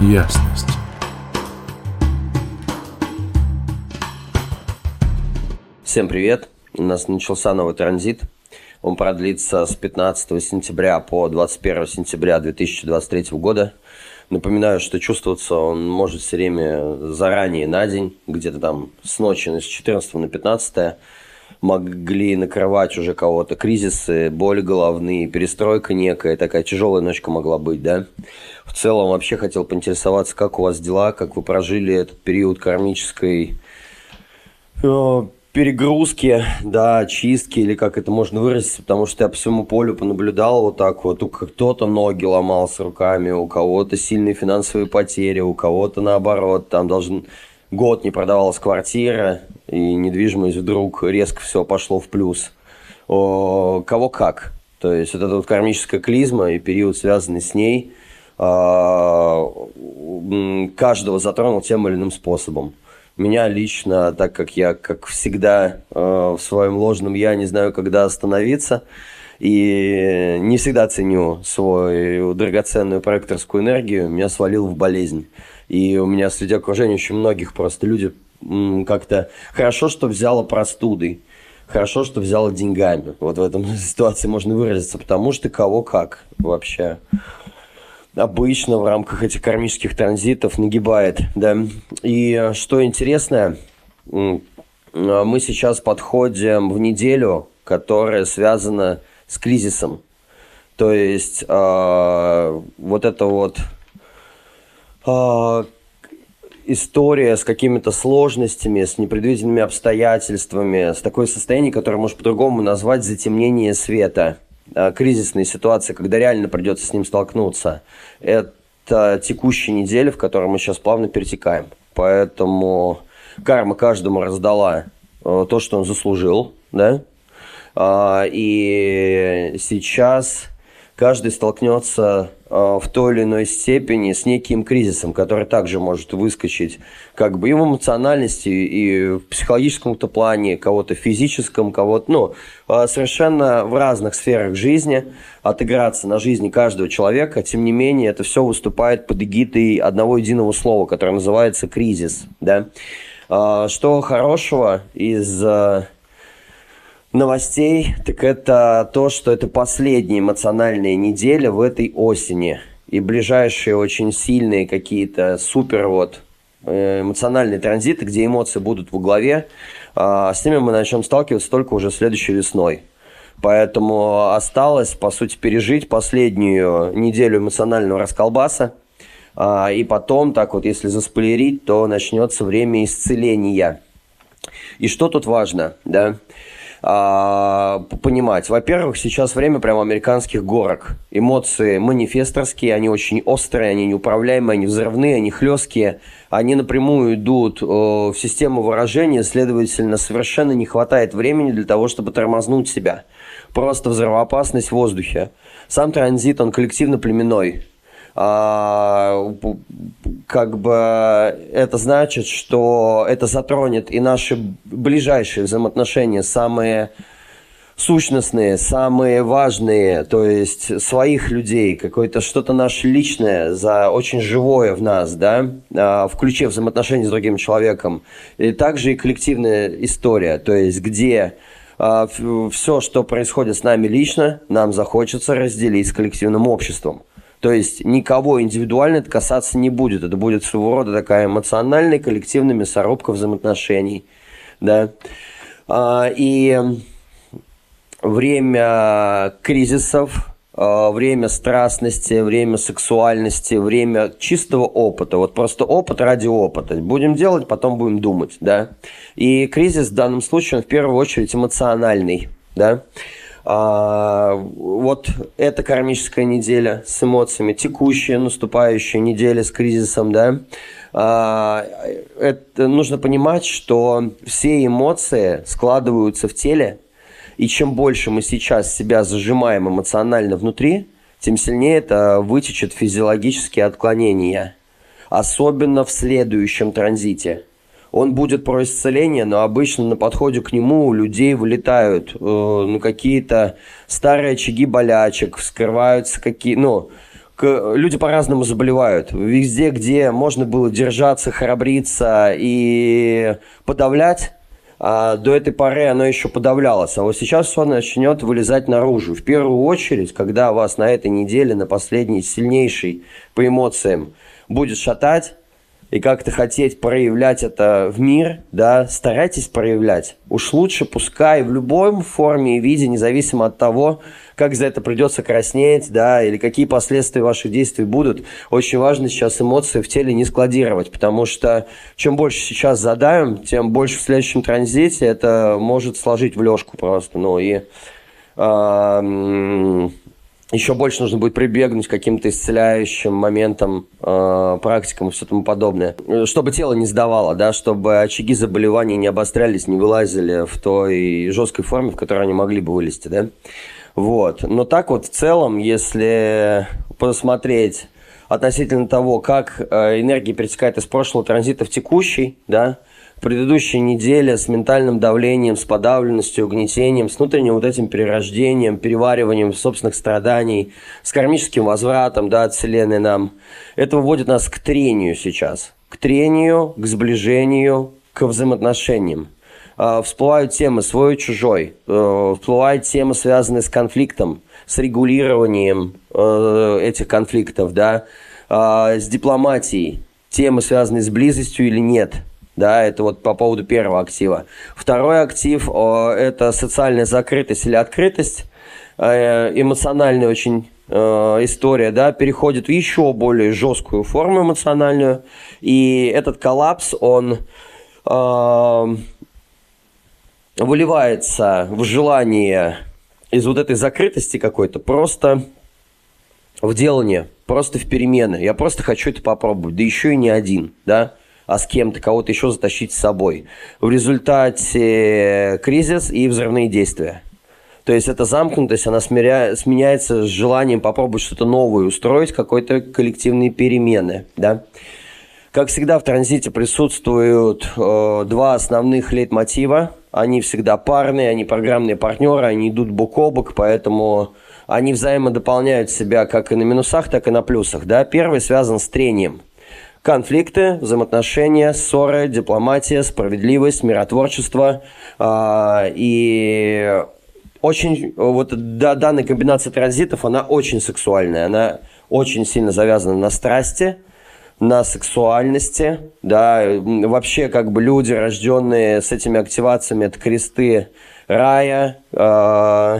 ясность. Всем привет! У нас начался новый транзит. Он продлится с 15 сентября по 21 сентября 2023 года. Напоминаю, что чувствоваться он может все время заранее на день, где-то там с ночи с 14 на 15 могли накрывать уже кого-то кризисы, боли головные, перестройка некая, такая тяжелая ночка могла быть, да. В целом вообще хотел поинтересоваться, как у вас дела, как вы прожили этот период кармической э, перегрузки, да, чистки, или как это можно выразиться, потому что я по всему полю понаблюдал вот так вот, у кто-то ноги ломал с руками, у кого-то сильные финансовые потери, у кого-то наоборот, там должен год не продавалась квартира, и недвижимость вдруг резко все пошло в плюс. О, кого как. То есть вот эта вот кармическая клизма и период, связанный с ней, каждого затронул тем или иным способом. Меня лично, так как я, как всегда, э, в своем ложном я не знаю, когда остановиться, и не всегда ценю свою драгоценную проекторскую энергию, меня свалил в болезнь. И у меня среди окружения очень многих просто люди как-то хорошо, что взяла простудой, хорошо, что взяла деньгами. Вот в этом ситуации можно выразиться, потому что кого как вообще обычно в рамках этих кармических транзитов нагибает, да. И что интересно, мы сейчас подходим в неделю, которая связана с кризисом. То есть э, вот это вот э, история с какими-то сложностями, с непредвиденными обстоятельствами, с такое состояние, которое можно по-другому назвать затемнение света – Э, кризисные ситуации, когда реально придется с ним столкнуться, это текущая неделя, в которой мы сейчас плавно перетекаем. Поэтому карма каждому раздала э, то, что он заслужил, да, а, и сейчас каждый столкнется в той или иной степени с неким кризисом, который также может выскочить как бы и в эмоциональности, и в психологическом-то плане, кого-то физическом, кого-то, ну, а, совершенно в разных сферах жизни, отыграться на жизни каждого человека, тем не менее, это все выступает под эгидой одного единого слова, которое называется кризис, да. А, что хорошего из новостей, так это то, что это последняя эмоциональная неделя в этой осени. И ближайшие очень сильные какие-то супер вот э, эмоциональные транзиты, где эмоции будут во главе, а, с ними мы начнем сталкиваться только уже следующей весной. Поэтому осталось, по сути, пережить последнюю неделю эмоционального расколбаса. А, и потом, так вот, если заспойлерить, то начнется время исцеления. И что тут важно, да? А, понимать. Во-первых, сейчас время прямо американских горок. Эмоции манифесторские, они очень острые, они неуправляемые, они взрывные, они хлесткие. Они напрямую идут э, в систему выражения, следовательно, совершенно не хватает времени для того, чтобы тормознуть себя. Просто взрывоопасность в воздухе. Сам транзит, он коллективно-племенной. А, как бы это значит, что это затронет и наши ближайшие взаимоотношения, самые сущностные, самые важные, то есть своих людей, какое-то что-то наше личное, за очень живое в нас, да, а, в ключе взаимоотношений с другим человеком. И также и коллективная история, то есть где а, все, что происходит с нами лично, нам захочется разделить с коллективным обществом. То есть никого индивидуально это касаться не будет. Это будет своего рода такая эмоциональная коллективная мясорубка взаимоотношений. Да? А, и время кризисов, а, время страстности, время сексуальности, время чистого опыта. Вот просто опыт ради опыта. Будем делать, потом будем думать. Да? И кризис в данном случае, он в первую очередь эмоциональный. Да? А, вот эта кармическая неделя с эмоциями, текущая, наступающая неделя с кризисом, да, а, это нужно понимать, что все эмоции складываются в теле, и чем больше мы сейчас себя зажимаем эмоционально внутри, тем сильнее это вытечет физиологические отклонения, особенно в следующем транзите – он будет про исцеление, но обычно на подходе к нему у людей вылетают э, ну, какие-то старые очаги болячек, вскрываются какие, ну, люди по-разному заболевают. Везде, где можно было держаться, храбриться и подавлять, а до этой поры оно еще подавлялось. А вот сейчас все начнет вылезать наружу. В первую очередь, когда вас на этой неделе, на последней, сильнейшей по эмоциям, будет шатать, и как-то хотеть проявлять это в мир, да, старайтесь проявлять. Уж лучше пускай в любой форме и виде, независимо от того, как за это придется краснеть, да, или какие последствия ваших действий будут. Очень важно сейчас эмоции в теле не складировать, потому что чем больше сейчас задаем, тем больше в следующем транзите это может сложить в лёжку просто, ну и еще больше нужно будет прибегнуть к каким-то исцеляющим моментам, э, практикам и все тому подобное. Чтобы тело не сдавало, да, чтобы очаги заболеваний не обострялись, не вылазили в той жесткой форме, в которой они могли бы вылезти, да. Вот. Но так вот в целом, если посмотреть относительно того, как э, энергия перетекает из прошлого транзита в текущий, да, предыдущей неделе с ментальным давлением, с подавленностью, угнетением, с внутренним вот этим перерождением, перевариванием собственных страданий, с кармическим возвратом да, от Вселенной нам. Это выводит нас к трению сейчас. К трению, к сближению, к взаимоотношениям. А, всплывают темы свой-чужой, э, всплывают темы, связанные с конфликтом, с регулированием э, этих конфликтов, да, а, с дипломатией, темы, связанные с близостью или нет – да, это вот по поводу первого актива. Второй актив – это социальная закрытость или открытость, э, эмоциональная очень э, история, да, переходит в еще более жесткую форму эмоциональную, и этот коллапс, он э, выливается в желание из вот этой закрытости какой-то просто в делание, просто в перемены. Я просто хочу это попробовать, да еще и не один, да а с кем-то, кого-то еще затащить с собой. В результате кризис и взрывные действия. То есть эта замкнутость, она смиря... сменяется с желанием попробовать что-то новое, устроить какой-то коллективные перемены. Да? Как всегда в транзите присутствуют э, два основных лейтмотива. Они всегда парные, они программные партнеры, они идут бок о бок, поэтому они взаимодополняют себя как и на минусах, так и на плюсах. Да? Первый связан с трением – конфликты, взаимоотношения, ссоры, дипломатия, справедливость, миротворчество. Э, и очень, вот да, данная комбинация транзитов, она очень сексуальная, она очень сильно завязана на страсти, на сексуальности, да, вообще как бы люди, рожденные с этими активациями, это кресты рая, э,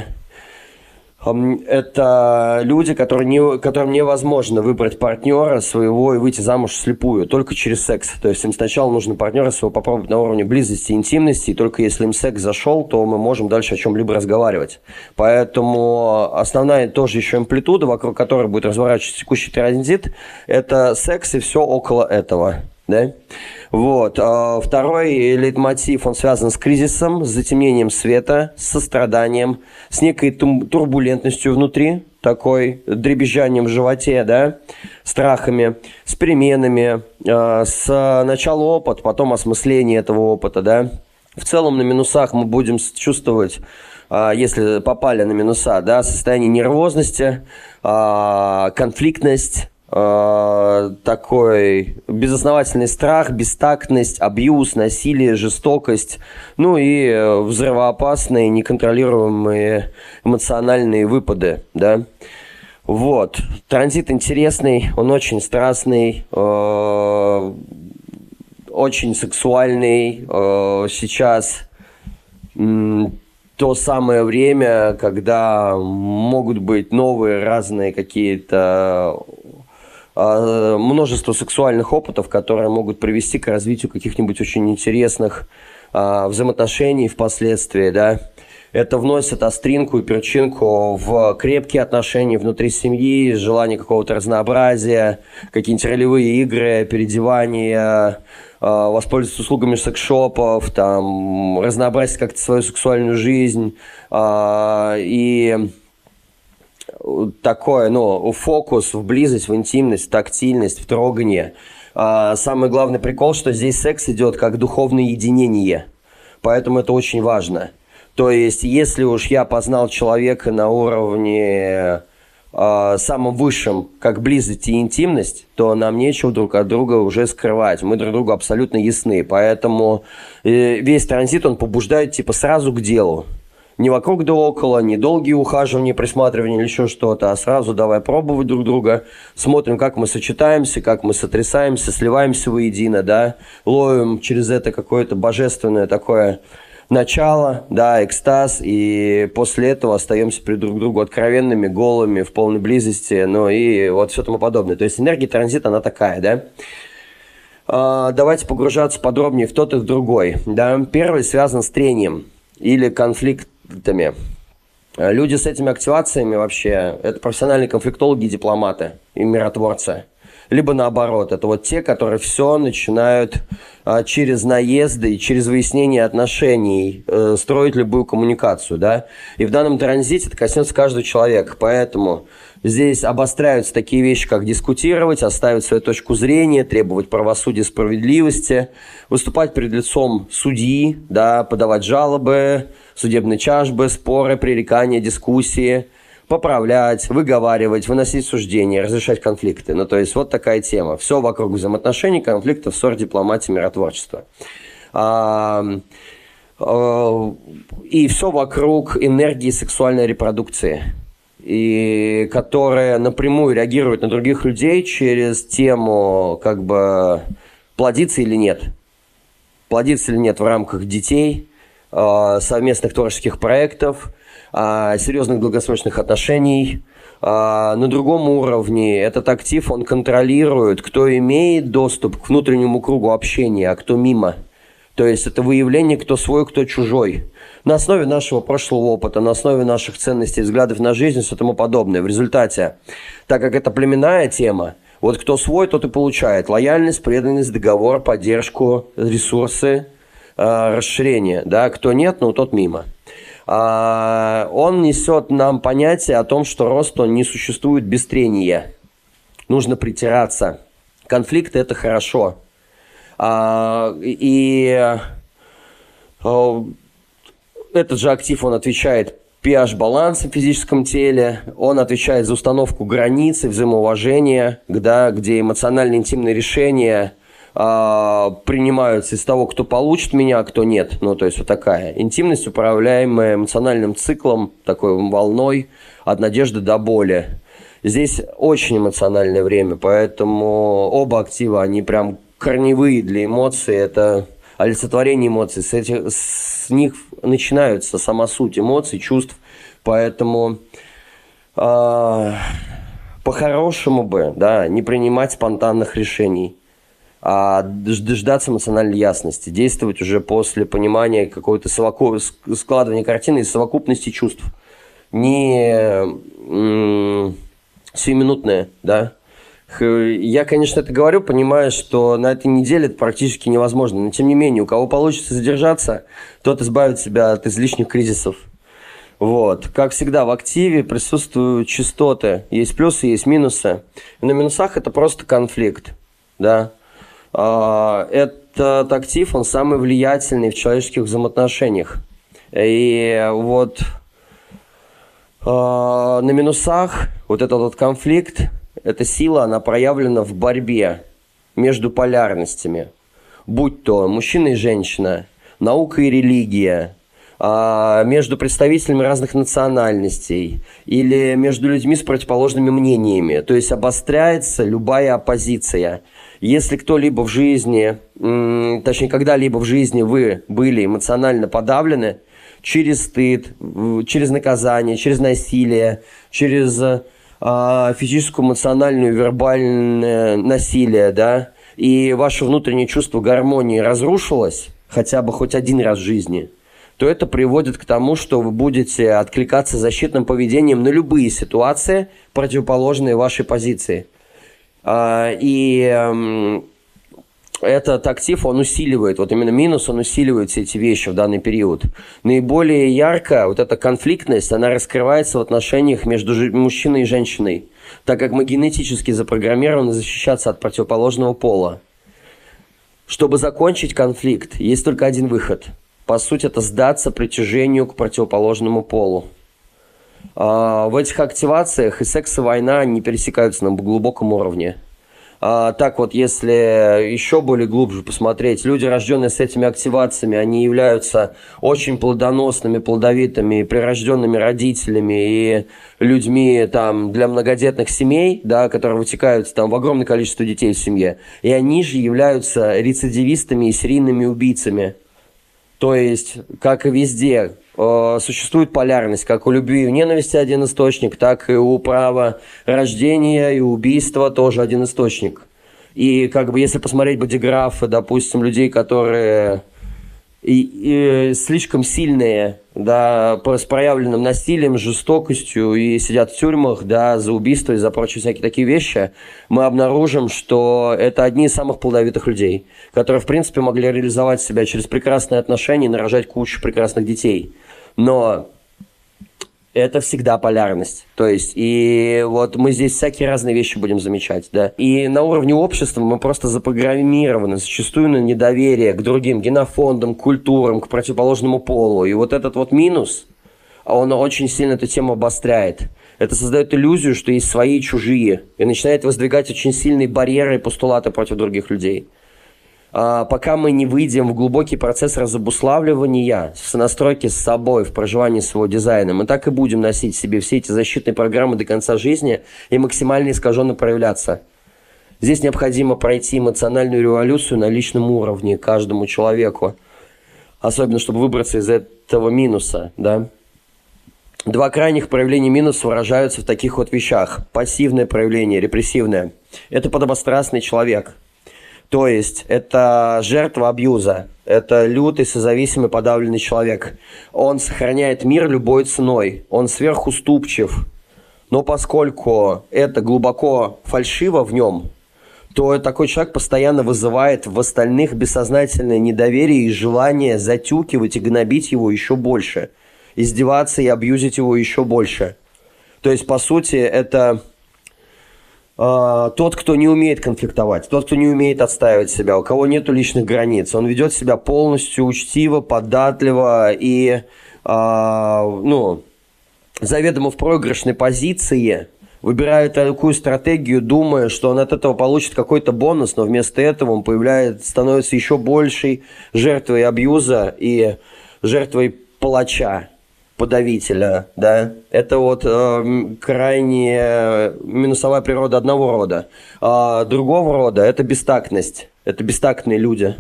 это люди, которые не, которым невозможно выбрать партнера своего и выйти замуж слепую, только через секс. То есть им сначала нужно партнера своего попробовать на уровне близости, интимности, и только если им секс зашел, то мы можем дальше о чем-либо разговаривать. Поэтому основная тоже еще амплитуда, вокруг которой будет разворачиваться текущий транзит, это секс и все около этого. Да? Вот. А второй лейтмотив, он связан с кризисом, с затемнением света, с состраданием, с некой турбулентностью внутри, такой дребезжанием в животе, да, страхами, с переменами, а, с начала опыта, потом осмысление этого опыта, да. В целом на минусах мы будем чувствовать а, если попали на минуса, да, состояние нервозности, конфликтность, э, такой безосновательный страх, бестактность, абьюз, насилие, жестокость, ну и э, взрывоопасные, неконтролируемые эмоциональные выпады, да. Вот. Транзит интересный, он очень страстный, э, очень сексуальный. Э, сейчас то самое время, когда могут быть новые разные какие-то множество сексуальных опытов, которые могут привести к развитию каких-нибудь очень интересных а, взаимоотношений впоследствии, да. Это вносит остринку и перчинку в крепкие отношения внутри семьи, желание какого-то разнообразия, какие-нибудь ролевые игры, переодевания, а, воспользоваться услугами секс-шопов, там, разнообразить как-то свою сексуальную жизнь. И такое, ну, фокус в близость, в интимность, в тактильность, в трогание. А, самый главный прикол, что здесь секс идет как духовное единение. Поэтому это очень важно. То есть, если уж я познал человека на уровне э, самым высшим, как близость и интимность, то нам нечего друг от друга уже скрывать. Мы друг другу абсолютно ясны. Поэтому э, весь транзит, он побуждает типа сразу к делу. Не вокруг да около, не долгие ухаживания, присматривания или еще что-то, а сразу давай пробовать друг друга, смотрим, как мы сочетаемся, как мы сотрясаемся, сливаемся воедино, да, ловим через это какое-то божественное такое начало, да, экстаз, и после этого остаемся при друг другу откровенными, голыми, в полной близости, ну и вот все тому подобное. То есть энергия транзита, она такая, да. А, давайте погружаться подробнее в тот и в другой. Да. Первый связан с трением или конфликтами. Люди с этими активациями вообще, это профессиональные конфликтологи дипломаты, и миротворцы – либо наоборот. Это вот те, которые все начинают а, через наезды и через выяснение отношений э, строить любую коммуникацию, да. И в данном транзите это коснется каждого человека, поэтому здесь обостряются такие вещи, как дискутировать, оставить свою точку зрения, требовать правосудия, справедливости, выступать перед лицом судьи, да, подавать жалобы, судебные чашбы, споры, пререкания, дискуссии – поправлять, выговаривать, выносить суждения, разрешать конфликты. Ну, то есть вот такая тема. Все вокруг взаимоотношений, конфликтов, ссор, дипломатии, миротворчества. А, а, и все вокруг энергии сексуальной репродукции и которая напрямую реагирует на других людей через тему как бы плодиться или нет. Плодиться или нет в рамках детей, а, совместных творческих проектов – а, серьезных долгосрочных отношений. А, на другом уровне этот актив, он контролирует, кто имеет доступ к внутреннему кругу общения, а кто мимо. То есть это выявление, кто свой, кто чужой. На основе нашего прошлого опыта, на основе наших ценностей, взглядов на жизнь все тому подобное. В результате, так как это племенная тема, вот кто свой, тот и получает лояльность, преданность, договор, поддержку, ресурсы, э, расширение. Да? Кто нет, ну тот мимо. А, он несет нам понятие о том, что рост он не существует без трения. Нужно притираться. Конфликт это хорошо. А, и этот же актив, он отвечает pH-баланс в физическом теле, он отвечает за установку границы, взаимоуважения, да, где эмоционально интимные решения а, принимаются из того, кто получит меня, а кто нет. Ну, то есть вот такая интимность, управляемая эмоциональным циклом, такой волной от надежды до боли. Здесь очень эмоциональное время, поэтому оба актива, они прям корневые для эмоций. Это олицетворение эмоций. С, этих, с них начинаются сама суть эмоций, чувств. Поэтому э, по-хорошему бы, да, не принимать спонтанных решений а дождаться эмоциональной ясности, действовать уже после понимания какого-то совоку... складывания картины из совокупности чувств. Не м- сиюминутное, да. Я, конечно, это говорю, понимая, что на этой неделе это практически невозможно. Но, тем не менее, у кого получится задержаться, тот избавит себя от излишних кризисов. Вот. Как всегда, в активе присутствуют частоты. Есть плюсы, есть минусы. на минусах это просто конфликт. Да? А, этот актив, он самый влиятельный в человеческих взаимоотношениях. И вот а, на минусах вот этот вот конфликт, эта сила, она проявлена в борьбе между полярностями. Будь то мужчина и женщина, наука и религия, а, между представителями разных национальностей или между людьми с противоположными мнениями. То есть обостряется любая оппозиция – если кто-либо в жизни, точнее, когда-либо в жизни вы были эмоционально подавлены через стыд, через наказание, через насилие, через физическую, эмоциональную, вербальное насилие, да, и ваше внутреннее чувство гармонии разрушилось хотя бы хоть один раз в жизни, то это приводит к тому, что вы будете откликаться защитным поведением на любые ситуации, противоположные вашей позиции – а, и эм, этот актив, он усиливает, вот именно минус, он усиливает все эти вещи в данный период. Наиболее ярко вот эта конфликтность, она раскрывается в отношениях между мужчиной и женщиной, так как мы генетически запрограммированы защищаться от противоположного пола. Чтобы закончить конфликт, есть только один выход. По сути, это сдаться притяжению к противоположному полу. А, в этих активациях и секс, и война не пересекаются на глубоком уровне. А, так вот, если еще более глубже посмотреть, люди, рожденные с этими активациями, они являются очень плодоносными, плодовитыми, прирожденными родителями и людьми там, для многодетных семей, да, которые вытекают там, в огромное количество детей в семье. И они же являются рецидивистами и серийными убийцами. То есть, как и везде, э, существует полярность, как у любви и ненависти один источник, так и у права рождения и убийства тоже один источник. И как бы если посмотреть бодиграфы, допустим, людей, которые и, и слишком сильные, да, с проявленным насилием, жестокостью и сидят в тюрьмах, да, за убийство и за прочие всякие такие вещи, мы обнаружим, что это одни из самых плодовитых людей, которые, в принципе, могли реализовать себя через прекрасные отношения и нарожать кучу прекрасных детей. Но это всегда полярность. То есть, и вот мы здесь всякие разные вещи будем замечать, да. И на уровне общества мы просто запрограммированы зачастую на недоверие к другим генофондам, культурам, к противоположному полу. И вот этот вот минус, он очень сильно эту тему обостряет. Это создает иллюзию, что есть свои и чужие, и начинает воздвигать очень сильные барьеры и постулаты против других людей. А, пока мы не выйдем в глубокий процесс разобуславливания, в настройке с собой, в проживании своего дизайна, мы так и будем носить себе все эти защитные программы до конца жизни и максимально искаженно проявляться. Здесь необходимо пройти эмоциональную революцию на личном уровне каждому человеку, особенно чтобы выбраться из этого минуса, да. Два крайних проявления минуса выражаются в таких вот вещах. Пассивное проявление, репрессивное. Это подобострастный человек – то есть это жертва абьюза, это лютый, созависимый, подавленный человек. Он сохраняет мир любой ценой, он сверхуступчив. Но поскольку это глубоко фальшиво в нем, то такой человек постоянно вызывает в остальных бессознательное недоверие и желание затюкивать и гнобить его еще больше, издеваться и абьюзить его еще больше. То есть, по сути, это тот, кто не умеет конфликтовать, тот, кто не умеет отстаивать себя, у кого нет личных границ, он ведет себя полностью учтиво, податливо и, а, ну, заведомо в проигрышной позиции, выбирает такую стратегию, думая, что он от этого получит какой-то бонус, но вместо этого он появляется, становится еще большей жертвой абьюза и жертвой палача подавителя, да, это вот э, крайне минусовая природа одного рода. А другого рода это бестактность, это бестактные люди.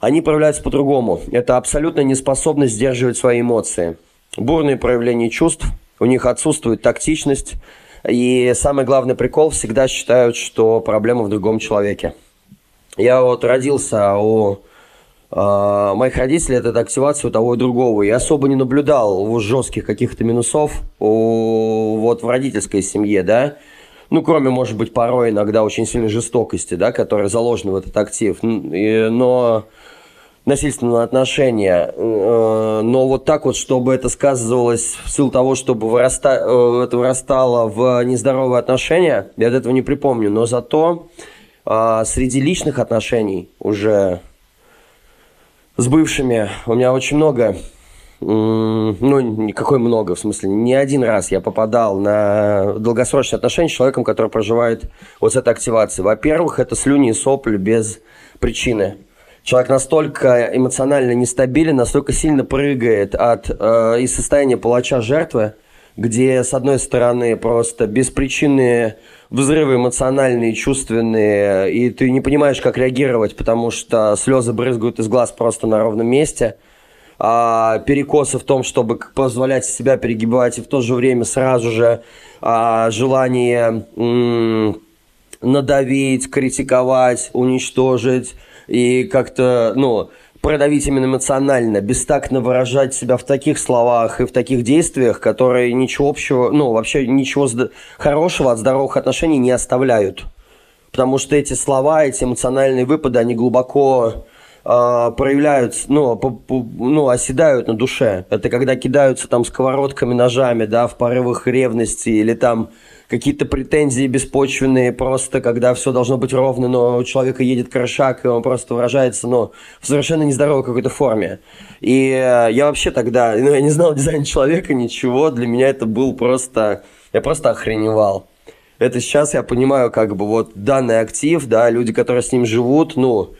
Они проявляются по-другому. Это абсолютно неспособность сдерживать свои эмоции. Бурные проявления чувств, у них отсутствует тактичность, и самый главный прикол всегда считают, что проблема в другом человеке. Я вот родился у моих родителей это активация у того и другого. Я особо не наблюдал жестких каких-то минусов вот в родительской семье, да. Ну, кроме, может быть, порой иногда очень сильной жестокости, да, которая заложена в этот актив. Но насильственного отношения. Uh, но вот так вот, чтобы это сказывалось в силу того, чтобы выраста... Uh, это вырастало в нездоровые отношения, я от этого не припомню. Но зато среди личных отношений уже с бывшими у меня очень много, ну, никакой много, в смысле, не один раз я попадал на долгосрочные отношения с человеком, который проживает вот с этой активацией. Во-первых, это слюни и сопли без причины. Человек настолько эмоционально нестабилен, настолько сильно прыгает от э, из состояния палача жертвы, где, с одной стороны, просто беспричинные взрывы эмоциональные, чувственные, и ты не понимаешь, как реагировать, потому что слезы брызгают из глаз просто на ровном месте. А, перекосы в том, чтобы позволять себя перегибать, и в то же время сразу же а, желание м- надавить, критиковать, уничтожить и как-то, ну, продавить именно эмоционально, бестактно выражать себя в таких словах и в таких действиях, которые ничего общего, ну, вообще ничего хорошего от здоровых отношений не оставляют. Потому что эти слова, эти эмоциональные выпады, они глубоко э, проявляются, ну, по, по, ну, оседают на душе. Это когда кидаются там сковородками, ножами, да, в порывах ревности или там какие-то претензии беспочвенные, просто когда все должно быть ровно, но у человека едет крышак, и он просто выражается, ну, в совершенно нездоровой какой-то форме. И э, я вообще тогда, ну, я не знал дизайн человека, ничего, для меня это был просто, я просто охреневал. Это сейчас я понимаю, как бы вот данный актив, да, люди, которые с ним живут, ну,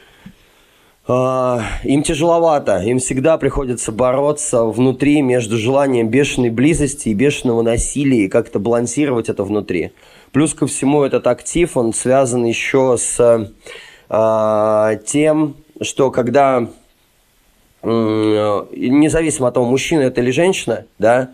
им тяжеловато, им всегда приходится бороться внутри между желанием бешеной близости и бешеного насилия, и как-то балансировать это внутри. Плюс ко всему этот актив, он связан еще с uh, тем, что когда, uh, независимо от того, мужчина это или женщина, да,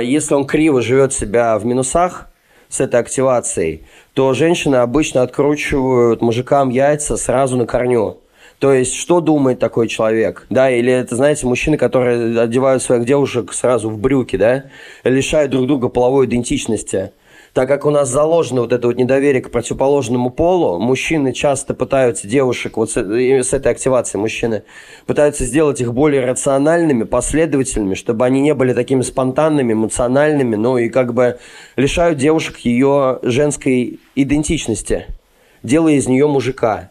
если он криво живет себя в минусах, с этой активацией, то женщины обычно откручивают мужикам яйца сразу на корню. То есть, что думает такой человек, да, или это, знаете, мужчины, которые одевают своих девушек сразу в брюки, да, лишают друг друга половой идентичности. Так как у нас заложено вот это вот недоверие к противоположному полу, мужчины часто пытаются девушек, вот с, с этой активацией мужчины, пытаются сделать их более рациональными, последовательными, чтобы они не были такими спонтанными, эмоциональными, ну и как бы лишают девушек ее женской идентичности, делая из нее мужика.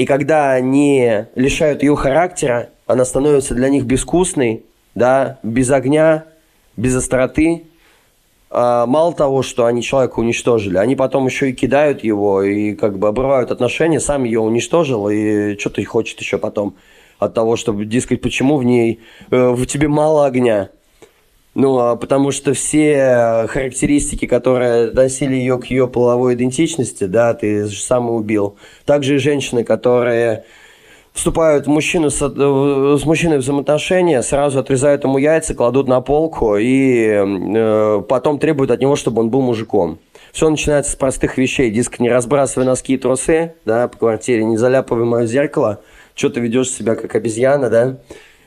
И когда они лишают ее характера, она становится для них безвкусной, да, без огня, без остроты. А мало того, что они человека уничтожили, они потом еще и кидают его и как бы обрывают отношения, сам ее уничтожил, и что-то хочет еще потом от того, чтобы, дескать, почему в ней, э, в тебе мало огня. Ну, а потому что все характеристики, которые относили ее к ее половой идентичности, да, ты же сам убил. Также и женщины, которые вступают в мужчину с, с мужчиной в взаимоотношения, сразу отрезают ему яйца, кладут на полку и э, потом требуют от него, чтобы он был мужиком. Все начинается с простых вещей. Диск, не разбрасывай носки и трусы, да, по квартире, не заляпывай мое зеркало, что ты ведешь себя как обезьяна, да,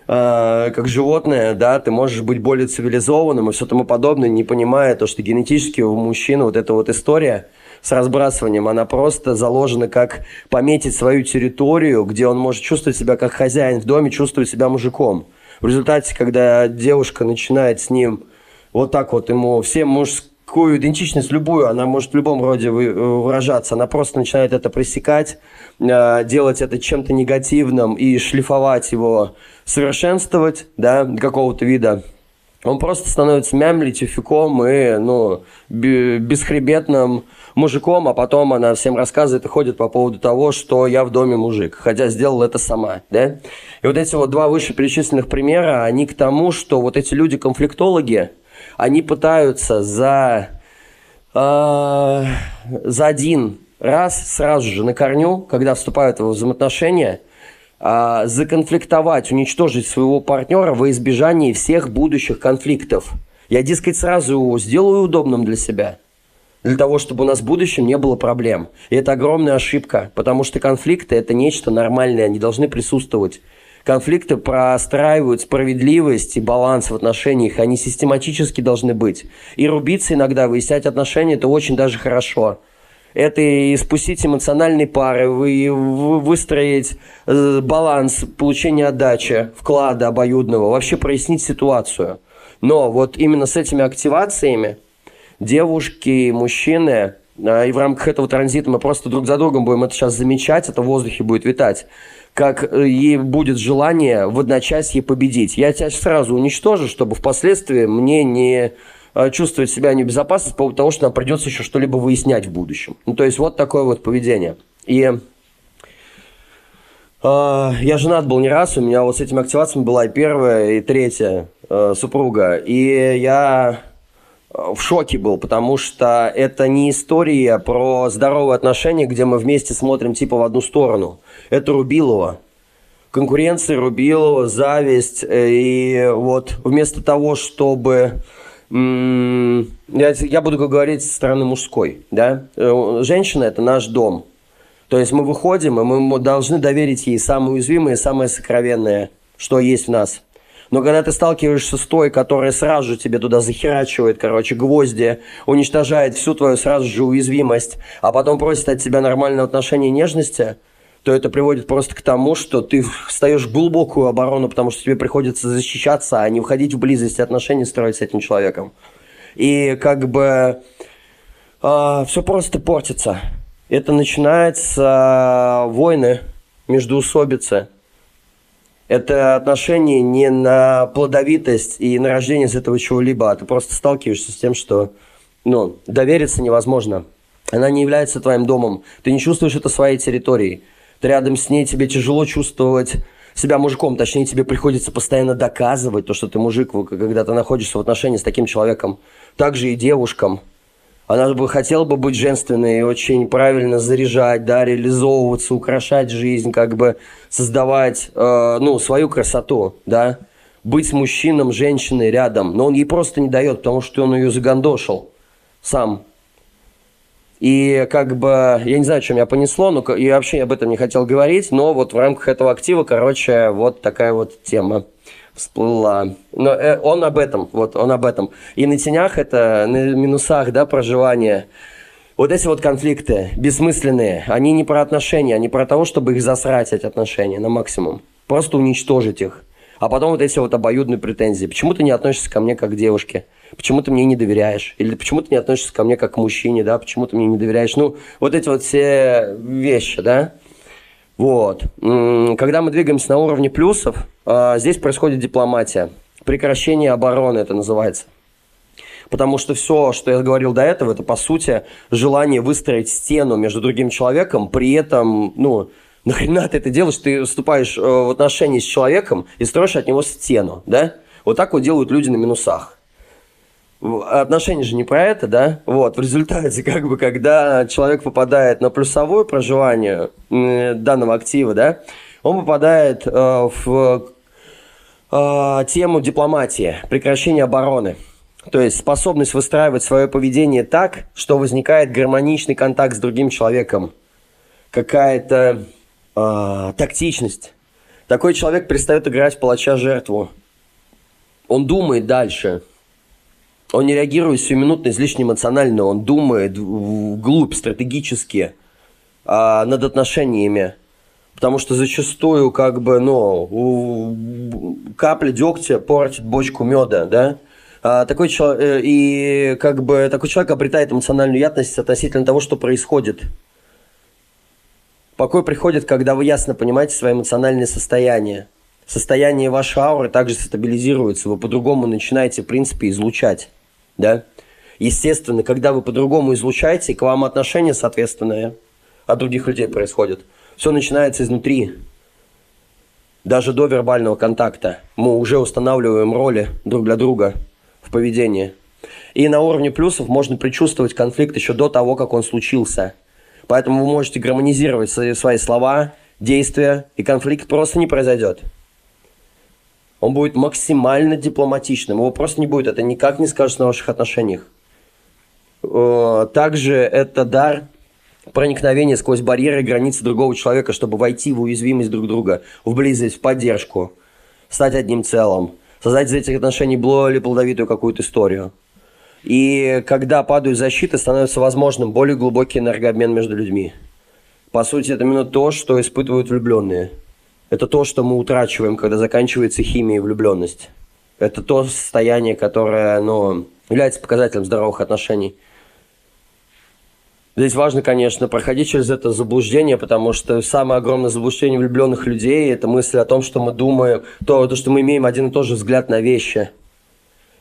э, как животное, да, ты можешь быть более цивилизованным и все тому подобное, не понимая то, что генетически у мужчины вот эта вот история с разбрасыванием, она просто заложена как пометить свою территорию, где он может чувствовать себя как хозяин в доме, чувствовать себя мужиком. В результате, когда девушка начинает с ним вот так вот ему все мужскую идентичность любую, она может в любом роде выражаться, она просто начинает это пресекать, э, делать это чем-то негативным и шлифовать его совершенствовать, да, какого-то вида, он просто становится мямли, тюфяком и, ну, бесхребетным мужиком, а потом она всем рассказывает и ходит по поводу того, что я в доме мужик, хотя сделал это сама, да? И вот эти вот два вышеперечисленных примера, они к тому, что вот эти люди-конфликтологи, они пытаются за, э, за один раз сразу же на корню, когда вступают в взаимоотношения – а, законфликтовать, уничтожить своего партнера во избежание всех будущих конфликтов. Я, дескать, сразу его сделаю удобным для себя, для того, чтобы у нас в будущем не было проблем. И это огромная ошибка, потому что конфликты – это нечто нормальное, они должны присутствовать. Конфликты простраивают справедливость и баланс в отношениях, они систематически должны быть. И рубиться иногда, выяснять отношения – это очень даже хорошо – это и спустить эмоциональные пары, вы, выстроить э, баланс получения отдачи, вклада обоюдного, вообще прояснить ситуацию. Но вот именно с этими активациями девушки, мужчины, э, и в рамках этого транзита мы просто друг за другом будем это сейчас замечать, это в воздухе будет витать, как э, ей будет желание в одночасье победить. Я тебя сразу уничтожу, чтобы впоследствии мне не Э, чувствовать себя небезопасно по поводу того, что нам придется еще что-либо выяснять в будущем. Ну, то есть вот такое вот поведение. И э, я женат был не раз, у меня вот с этими активациями была и первая, и третья э, супруга. И я в шоке был, потому что это не история про здоровые отношения, где мы вместе смотрим типа в одну сторону. Это Рубилова. Конкуренция Рубилова, зависть. Э, и вот вместо того, чтобы я, я буду говорить со стороны мужской, да, э, женщина – это наш дом, то есть мы выходим, и мы должны доверить ей самое уязвимое, самое сокровенное, что есть в нас. Но когда ты сталкиваешься с той, которая сразу же тебе туда захерачивает, короче, гвозди, уничтожает всю твою сразу же уязвимость, а потом просит от тебя нормального отношения и нежности, то это приводит просто к тому, что ты встаешь в глубокую оборону, потому что тебе приходится защищаться, а не уходить в близость отношений строить с этим человеком. И как бы э, а, все просто портится. Это начинается э, войны, междуусобицы. Это отношение не на плодовитость и на рождение из этого чего-либо, а ты просто сталкиваешься с тем, что ну, довериться невозможно. Она не является твоим домом. Ты не чувствуешь это своей территорией рядом с ней, тебе тяжело чувствовать себя мужиком, точнее, тебе приходится постоянно доказывать то, что ты мужик, когда ты находишься в отношении с таким человеком. Также и девушкам. Она бы хотела бы быть женственной и очень правильно заряжать, да, реализовываться, украшать жизнь, как бы создавать, э, ну, свою красоту, да, быть с мужчином, женщиной рядом. Но он ей просто не дает, потому что он ее загандошил сам. И как бы, я не знаю, что меня понесло, но и вообще об этом не хотел говорить, но вот в рамках этого актива, короче, вот такая вот тема всплыла. Но э, он об этом, вот он об этом. И на тенях это, на минусах, да, проживания. Вот эти вот конфликты бессмысленные, они не про отношения, они про того, чтобы их засрать, эти отношения, на максимум. Просто уничтожить их. А потом вот эти вот обоюдные претензии. Почему ты не относишься ко мне как к девушке? Почему ты мне не доверяешь, или почему ты не относишься ко мне как к мужчине, да, почему ты мне не доверяешь, ну, вот эти вот все вещи, да, вот. Когда мы двигаемся на уровне плюсов, а, здесь происходит дипломатия, прекращение обороны это называется. Потому что все, что я говорил до этого, это по сути желание выстроить стену между другим человеком, при этом, ну, нахрена ты это делаешь? Ты вступаешь э, в отношения с человеком и строишь от него стену, да? Вот так вот делают люди на минусах отношения же не про это, да? Вот, в результате, как бы, когда человек попадает на плюсовое проживание данного актива, да, он попадает э, в э, тему дипломатии, прекращения обороны. То есть способность выстраивать свое поведение так, что возникает гармоничный контакт с другим человеком. Какая-то э, тактичность. Такой человек перестает играть в палача-жертву. Он думает дальше – он не реагирует сиюминутно, излишне эмоционально, он думает вглубь, стратегически а, над отношениями. Потому что зачастую, как бы, ну, капля дегтя портит бочку меда, да? А, такой человек, э, и как бы такой человек обретает эмоциональную ясность относительно того, что происходит. Покой приходит, когда вы ясно понимаете свое эмоциональное состояние. Состояние вашей ауры также стабилизируется, вы по-другому начинаете, в принципе, излучать да. Естественно, когда вы по-другому излучаете, к вам отношения, соответственно, от других людей происходят. Все начинается изнутри. Даже до вербального контакта мы уже устанавливаем роли друг для друга в поведении. И на уровне плюсов можно предчувствовать конфликт еще до того, как он случился. Поэтому вы можете гармонизировать свои слова, действия, и конфликт просто не произойдет он будет максимально дипломатичным. Его просто не будет. Это никак не скажется на ваших отношениях. Э, также это дар проникновения сквозь барьеры и границы другого человека, чтобы войти в уязвимость друг друга, в близость, в поддержку, стать одним целым, создать из этих отношений более плодовитую какую-то историю. И когда падают защиты, становится возможным более глубокий энергообмен между людьми. По сути, это именно то, что испытывают влюбленные – это то, что мы утрачиваем, когда заканчивается химия и влюбленность. Это то состояние, которое ну, является показателем здоровых отношений. Здесь важно, конечно, проходить через это заблуждение, потому что самое огромное заблуждение влюбленных людей – это мысль о том, что мы думаем, то, то, что мы имеем один и тот же взгляд на вещи.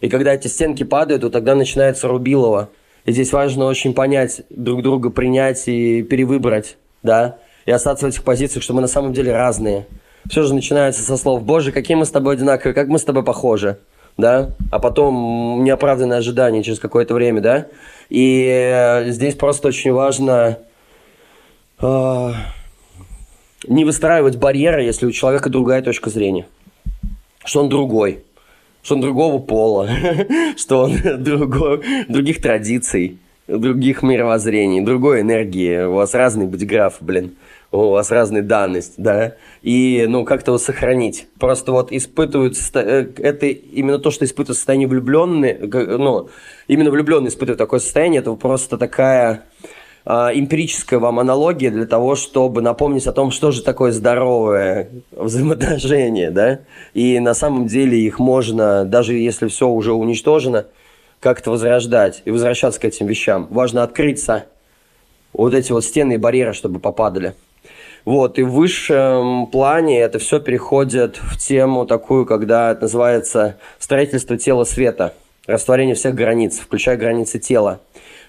И когда эти стенки падают, то тогда начинается рубилово. И здесь важно очень понять, друг друга принять и перевыбрать, да, и остаться в этих позициях, что мы на самом деле разные – все же начинается со слов «Боже, какие мы с тобой одинаковые, как мы с тобой похожи» да, а потом неоправданное ожидание через какое-то время, да, и э, здесь просто очень важно э, не выстраивать барьеры, если у человека другая точка зрения, что он другой, что он другого пола, что он других традиций, других мировоззрений, другой энергии, у вас разный быть граф, блин у вас разная данность, да, и, ну, как-то его сохранить. Просто вот испытывают, э, это именно то, что испытывают состояние влюбленные, ну, именно влюбленные испытывают такое состояние, это просто такая а, эмпирическая вам аналогия для того, чтобы напомнить о том, что же такое здоровое взаимоотношение, да? И на самом деле их можно, даже если все уже уничтожено, как-то возрождать и возвращаться к этим вещам. Важно открыться, вот эти вот стены и барьеры, чтобы попадали. Вот, и в высшем плане это все переходит в тему такую, когда это называется строительство тела света, растворение всех границ, включая границы тела.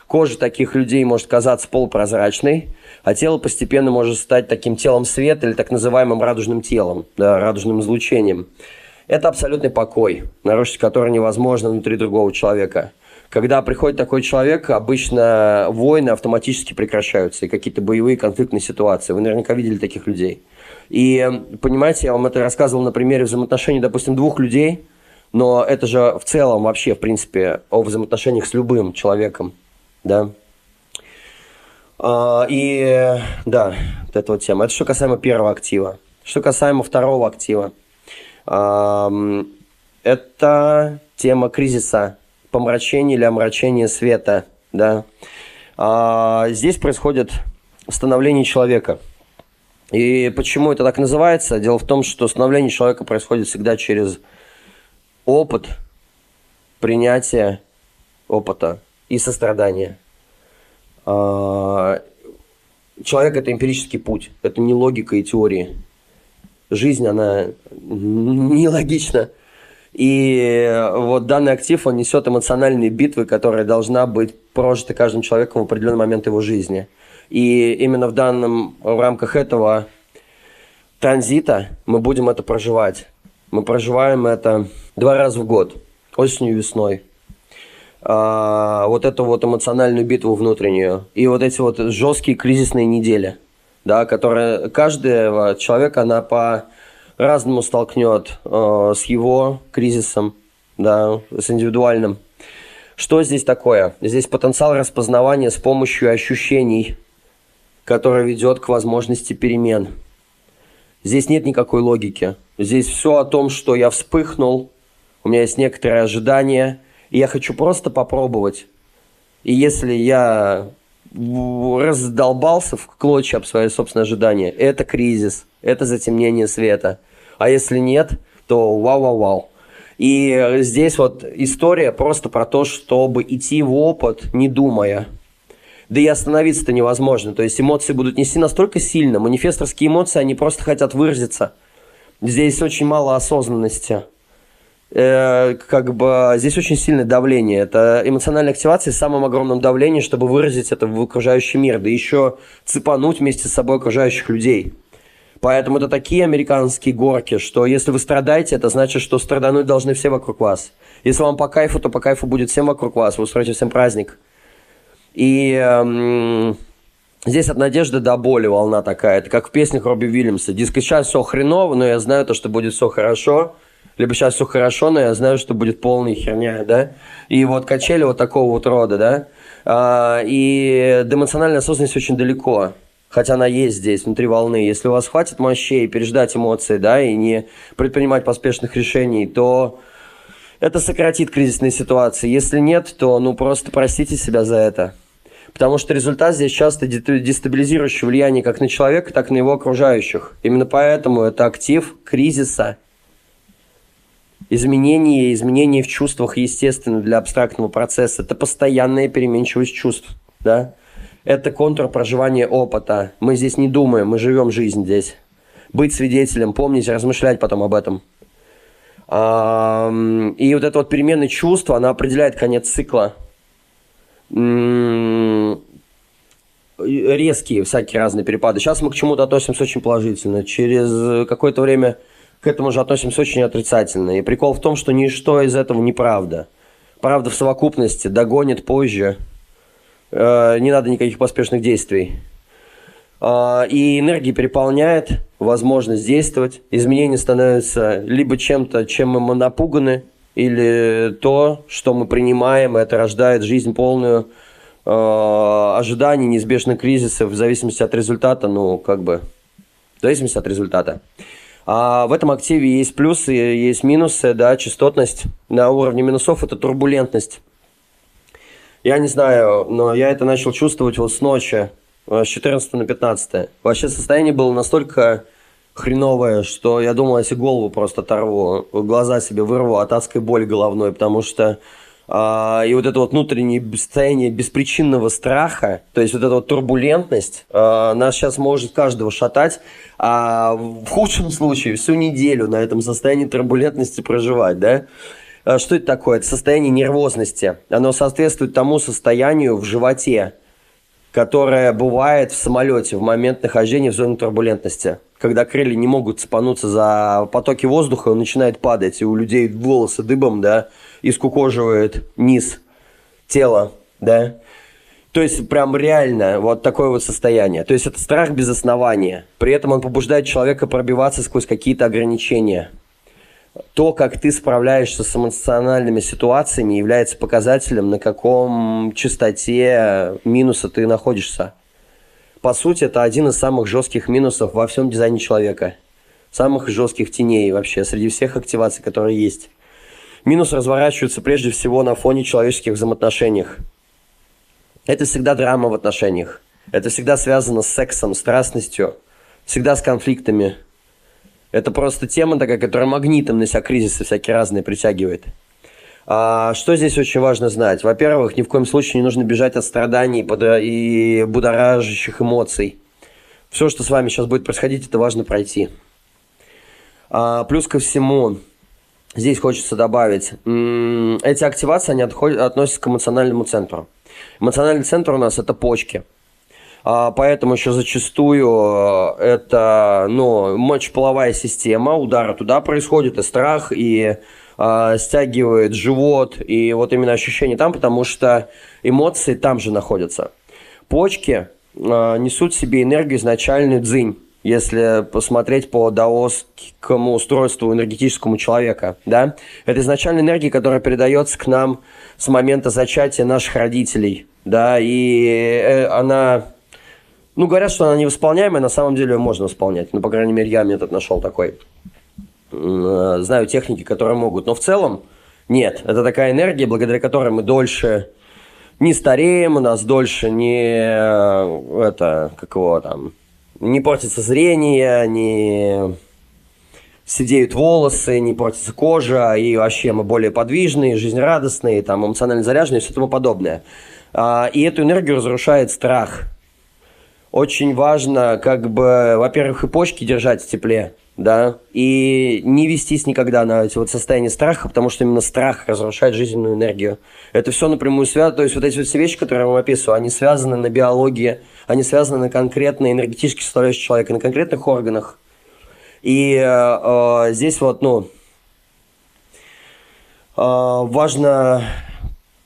Кожа таких людей может казаться полупрозрачной, а тело постепенно может стать таким телом света или так называемым радужным телом, да, радужным излучением. Это абсолютный покой, нарушить который невозможно внутри другого человека. Когда приходит такой человек, обычно войны автоматически прекращаются и какие-то боевые конфликтные ситуации. Вы наверняка видели таких людей. И, понимаете, я вам это рассказывал на примере взаимоотношений, допустим, двух людей, но это же в целом вообще, в принципе, о взаимоотношениях с любым человеком да. А, и да, вот эта вот тема. Это что касаемо первого актива. Что касаемо второго актива. Это тема кризиса, помрачения или омрачения света, да. А, здесь происходит становление человека. И почему это так называется? Дело в том, что становление человека происходит всегда через опыт, принятие опыта, и сострадание. А, человек – это эмпирический путь, это не логика и теории. Жизнь, она нелогична. И вот данный актив, он несет эмоциональные битвы, которая должна быть прожита каждым человеком в определенный момент его жизни. И именно в данном, в рамках этого транзита мы будем это проживать. Мы проживаем это два раза в год, осенью и весной а, вот эту вот эмоциональную битву внутреннюю и вот эти вот жесткие кризисные недели, да, которые каждого человека она по разному столкнет э, с его кризисом, да, с индивидуальным. Что здесь такое? Здесь потенциал распознавания с помощью ощущений, который ведет к возможности перемен. Здесь нет никакой логики. Здесь все о том, что я вспыхнул, у меня есть некоторые ожидания – и я хочу просто попробовать. И если я раздолбался в клочья об свои собственные ожидания, это кризис, это затемнение света. А если нет, то вау-вау-вау. И здесь вот история просто про то, чтобы идти в опыт, не думая. Да и остановиться-то невозможно. То есть эмоции будут нести настолько сильно. Манифесторские эмоции, они просто хотят выразиться. Здесь очень мало осознанности. Э, как бы здесь очень сильное давление. Это эмоциональная активация с самым огромным давлением, чтобы выразить это в окружающий мир, да еще цепануть вместе с собой окружающих людей. Поэтому это такие американские горки, что если вы страдаете, это значит, что страдануть должны все вокруг вас. Если вам по кайфу, то по кайфу будет всем вокруг вас, вы устроите всем праздник. И эм, здесь от надежды до боли волна такая. Это как в песнях Робби Уильямса. Диск сейчас все хреново, но я знаю то, что будет все хорошо либо сейчас все хорошо, но я знаю, что будет полная херня, да, и вот качели вот такого вот рода, да, а, и до осознанности очень далеко, хотя она есть здесь, внутри волны. Если у вас хватит мощей переждать эмоции, да, и не предпринимать поспешных решений, то это сократит кризисные ситуации. Если нет, то ну просто простите себя за это. Потому что результат здесь часто дестабилизирующее влияние как на человека, так и на его окружающих. Именно поэтому это актив кризиса – Изменения, изменения в чувствах, естественно, для абстрактного процесса. Это постоянная переменчивость чувств, да? Это контур проживания опыта. Мы здесь не думаем, мы живем жизнь здесь. Быть свидетелем, помнить, размышлять потом об этом. И вот это вот перемены чувства, она определяет конец цикла. Резкие всякие разные перепады. Сейчас мы к чему-то относимся очень положительно. Через какое-то время к этому же относимся очень отрицательно. И прикол в том, что ничто из этого неправда. Правда в совокупности догонит позже. Э, не надо никаких поспешных действий. Э, и энергия переполняет возможность действовать. Изменения становятся либо чем-то, чем мы напуганы, или то, что мы принимаем, это рождает жизнь полную э, ожиданий, неизбежных кризисов в зависимости от результата, ну, как бы, в зависимости от результата. А в этом активе есть плюсы, есть минусы, да, частотность на уровне минусов – это турбулентность. Я не знаю, но я это начал чувствовать вот с ночи, э, с 14 на 15. Вообще состояние было настолько хреновое, что я думал, если голову просто оторву, глаза себе вырву от адской боли головной, потому что а, и вот это вот внутреннее состояние беспричинного страха, то есть вот эта вот турбулентность, а, нас сейчас может каждого шатать, а в худшем случае всю неделю на этом состоянии турбулентности проживать, да? А что это такое? Это состояние нервозности. Оно соответствует тому состоянию в животе, которое бывает в самолете в момент нахождения в зоне турбулентности. Когда крылья не могут цепануться за потоки воздуха, он начинает падать, и у людей волосы дыбом, да, и скукоживает низ тела, да. То есть прям реально вот такое вот состояние. То есть это страх без основания. При этом он побуждает человека пробиваться сквозь какие-то ограничения – то, как ты справляешься с эмоциональными ситуациями, является показателем, на каком частоте минуса ты находишься. По сути, это один из самых жестких минусов во всем дизайне человека. Самых жестких теней вообще среди всех активаций, которые есть. Минус разворачивается прежде всего на фоне человеческих взаимоотношений. Это всегда драма в отношениях. Это всегда связано с сексом, страстностью, всегда с конфликтами – это просто тема такая, которая магнитом на себя кризисы всякие разные притягивает. А, что здесь очень важно знать? Во-первых, ни в коем случае не нужно бежать от страданий и будоражащих эмоций. Все, что с вами сейчас будет происходить, это важно пройти. А, плюс ко всему, здесь хочется добавить, эти активации, они отходят, относятся к эмоциональному центру. Эмоциональный центр у нас – это почки – а, поэтому еще зачастую э, это ну, мочеполовая система, удары туда происходит, и страх, и э, стягивает живот, и вот именно ощущение там, потому что эмоции там же находятся. Почки э, несут в себе энергию изначальную дзынь если посмотреть по даосскому устройству энергетическому человека, да, это изначальная энергия, которая передается к нам с момента зачатия наших родителей, да, и она ну, говорят, что она невосполняемая, на самом деле ее можно восполнять. Ну, по крайней мере, я метод нашел такой. Э, знаю техники, которые могут. Но в целом нет. Это такая энергия, благодаря которой мы дольше не стареем, у нас дольше не э, это, как его там, не портится зрение, не сидеют волосы, не портится кожа, и вообще мы более подвижные, жизнерадостные, там, эмоционально заряженные и все тому подобное. А, и эту энергию разрушает страх – очень важно, как бы, во-первых, и почки держать в тепле, да, и не вестись никогда на эти вот состояния страха, потому что именно страх разрушает жизненную энергию. Это все напрямую связано, то есть вот эти вот все вещи, которые я вам описываю, они связаны на биологии, они связаны на конкретной энергетической составляющей человека, на конкретных органах. И э, э, здесь вот, ну, э, важно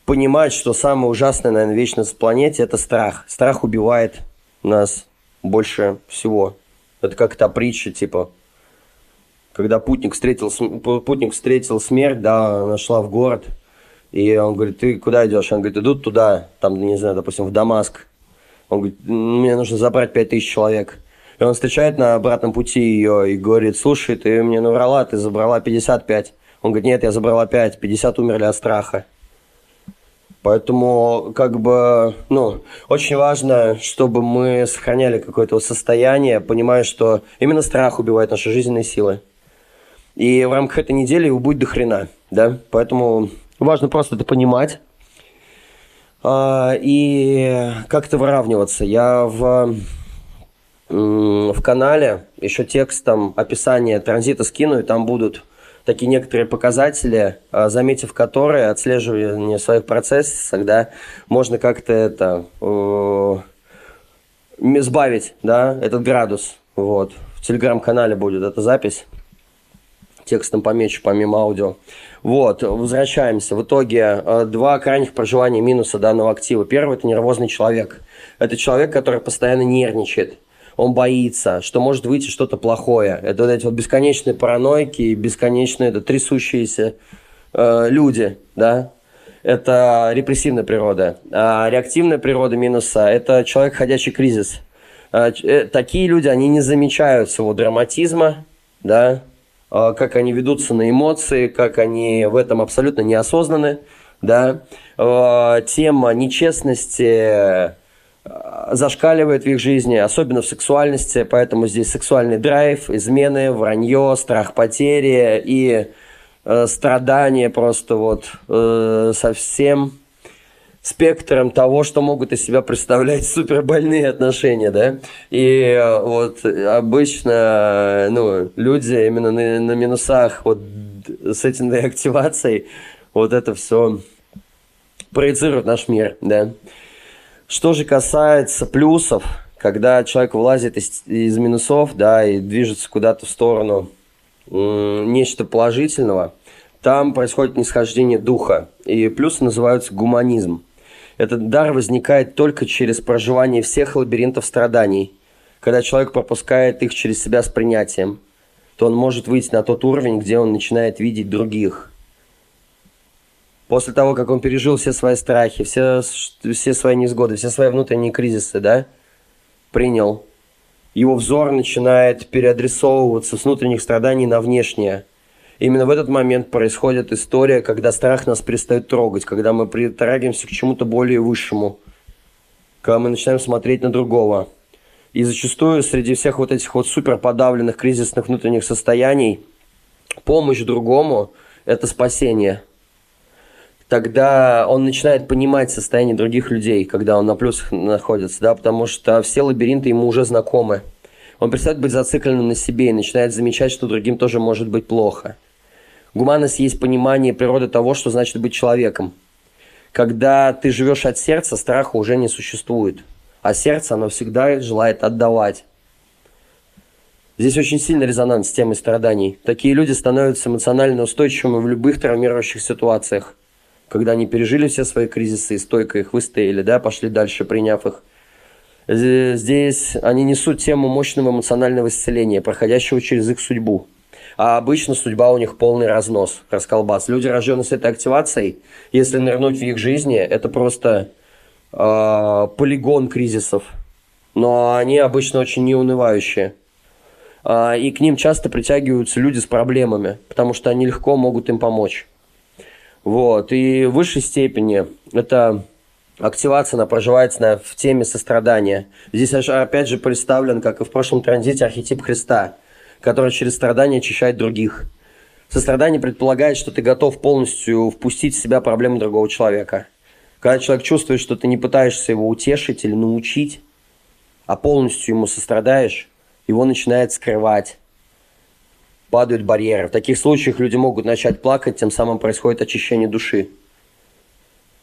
понимать, что самое ужасное, наверное, вещь на планете – это страх. Страх убивает нас больше всего. Это как та притча, типа, когда путник встретил, путник встретил смерть, да, она шла в город, и он говорит, ты куда идешь? Он говорит, идут туда, там, не знаю, допустим, в Дамаск. Он говорит, мне нужно забрать пять тысяч человек. И он встречает на обратном пути ее и говорит, слушай, ты мне наврала, ты забрала 55. Он говорит, нет, я забрала 5, 50 умерли от страха. Поэтому, как бы, ну, очень важно, чтобы мы сохраняли какое-то состояние, понимая, что именно страх убивает наши жизненные силы. И в рамках этой недели его будет до хрена, да? Поэтому важно просто это понимать а, и как-то выравниваться. Я в, в канале еще текстом описание транзита скину, и там будут такие некоторые показатели, а, заметив которые, отслеживание своих процессов, да, можно как-то это э, сбавить, да, этот градус. Вот. В телеграм-канале будет эта запись. Текстом помечу, помимо аудио. Вот, возвращаемся. В итоге э, два крайних проживания минуса данного актива. Первый – это нервозный человек. Это человек, который постоянно нервничает он боится, что может выйти что-то плохое. Это вот эти вот бесконечные паранойки, бесконечные это трясущиеся э, люди, да, это репрессивная природа. А реактивная природа минуса – это человек, ходячий кризис. А, э, такие люди, они не замечают своего драматизма, да, как они ведутся на эмоции, как они в этом абсолютно неосознаны, да, э, тема нечестности зашкаливает в их жизни, особенно в сексуальности, поэтому здесь сексуальный драйв, измены, вранье, страх потери и э, страдания просто вот э, совсем спектром того, что могут из себя представлять супербольные отношения, да. И э, вот обычно, ну, люди именно на, на минусах вот с этим активацией вот это все проецируют наш мир, да. Что же касается плюсов, когда человек вылазит из, из минусов, да, и движется куда-то в сторону нечто положительного, там происходит нисхождение духа. И плюсы называются гуманизм. Этот дар возникает только через проживание всех лабиринтов страданий. Когда человек пропускает их через себя с принятием, то он может выйти на тот уровень, где он начинает видеть других. После того, как он пережил все свои страхи, все, все свои несгоды, все свои внутренние кризисы, да, принял, его взор начинает переадресовываться с внутренних страданий на внешнее – именно в этот момент происходит история, когда страх нас перестает трогать, когда мы притрагиваемся к чему-то более высшему, когда мы начинаем смотреть на другого. И зачастую среди всех вот этих вот супер подавленных кризисных внутренних состояний помощь другому – это спасение. Тогда он начинает понимать состояние других людей, когда он на плюсах находится, да, потому что все лабиринты ему уже знакомы. Он перестает быть зацикленным на себе и начинает замечать, что другим тоже может быть плохо – Гуманность есть понимание природы того, что значит быть человеком. Когда ты живешь от сердца, страха уже не существует. А сердце, оно всегда желает отдавать. Здесь очень сильный резонанс с темой страданий. Такие люди становятся эмоционально устойчивыми в любых травмирующих ситуациях. Когда они пережили все свои кризисы и стойко их выстояли, да, пошли дальше, приняв их. Здесь они несут тему мощного эмоционального исцеления, проходящего через их судьбу а обычно судьба у них полный разнос, расколбас. Люди, рожденные с этой активацией, если нырнуть в их жизни, это просто э, полигон кризисов. Но они обычно очень неунывающие. Э, и к ним часто притягиваются люди с проблемами, потому что они легко могут им помочь. Вот. И в высшей степени это активация, она проживается на, в теме сострадания. Здесь опять же представлен, как и в прошлом транзите, архетип Христа – который через страдания очищает других. Сострадание предполагает, что ты готов полностью впустить в себя проблемы другого человека. Когда человек чувствует, что ты не пытаешься его утешить или научить, а полностью ему сострадаешь, его начинает скрывать. Падают барьеры. В таких случаях люди могут начать плакать, тем самым происходит очищение души.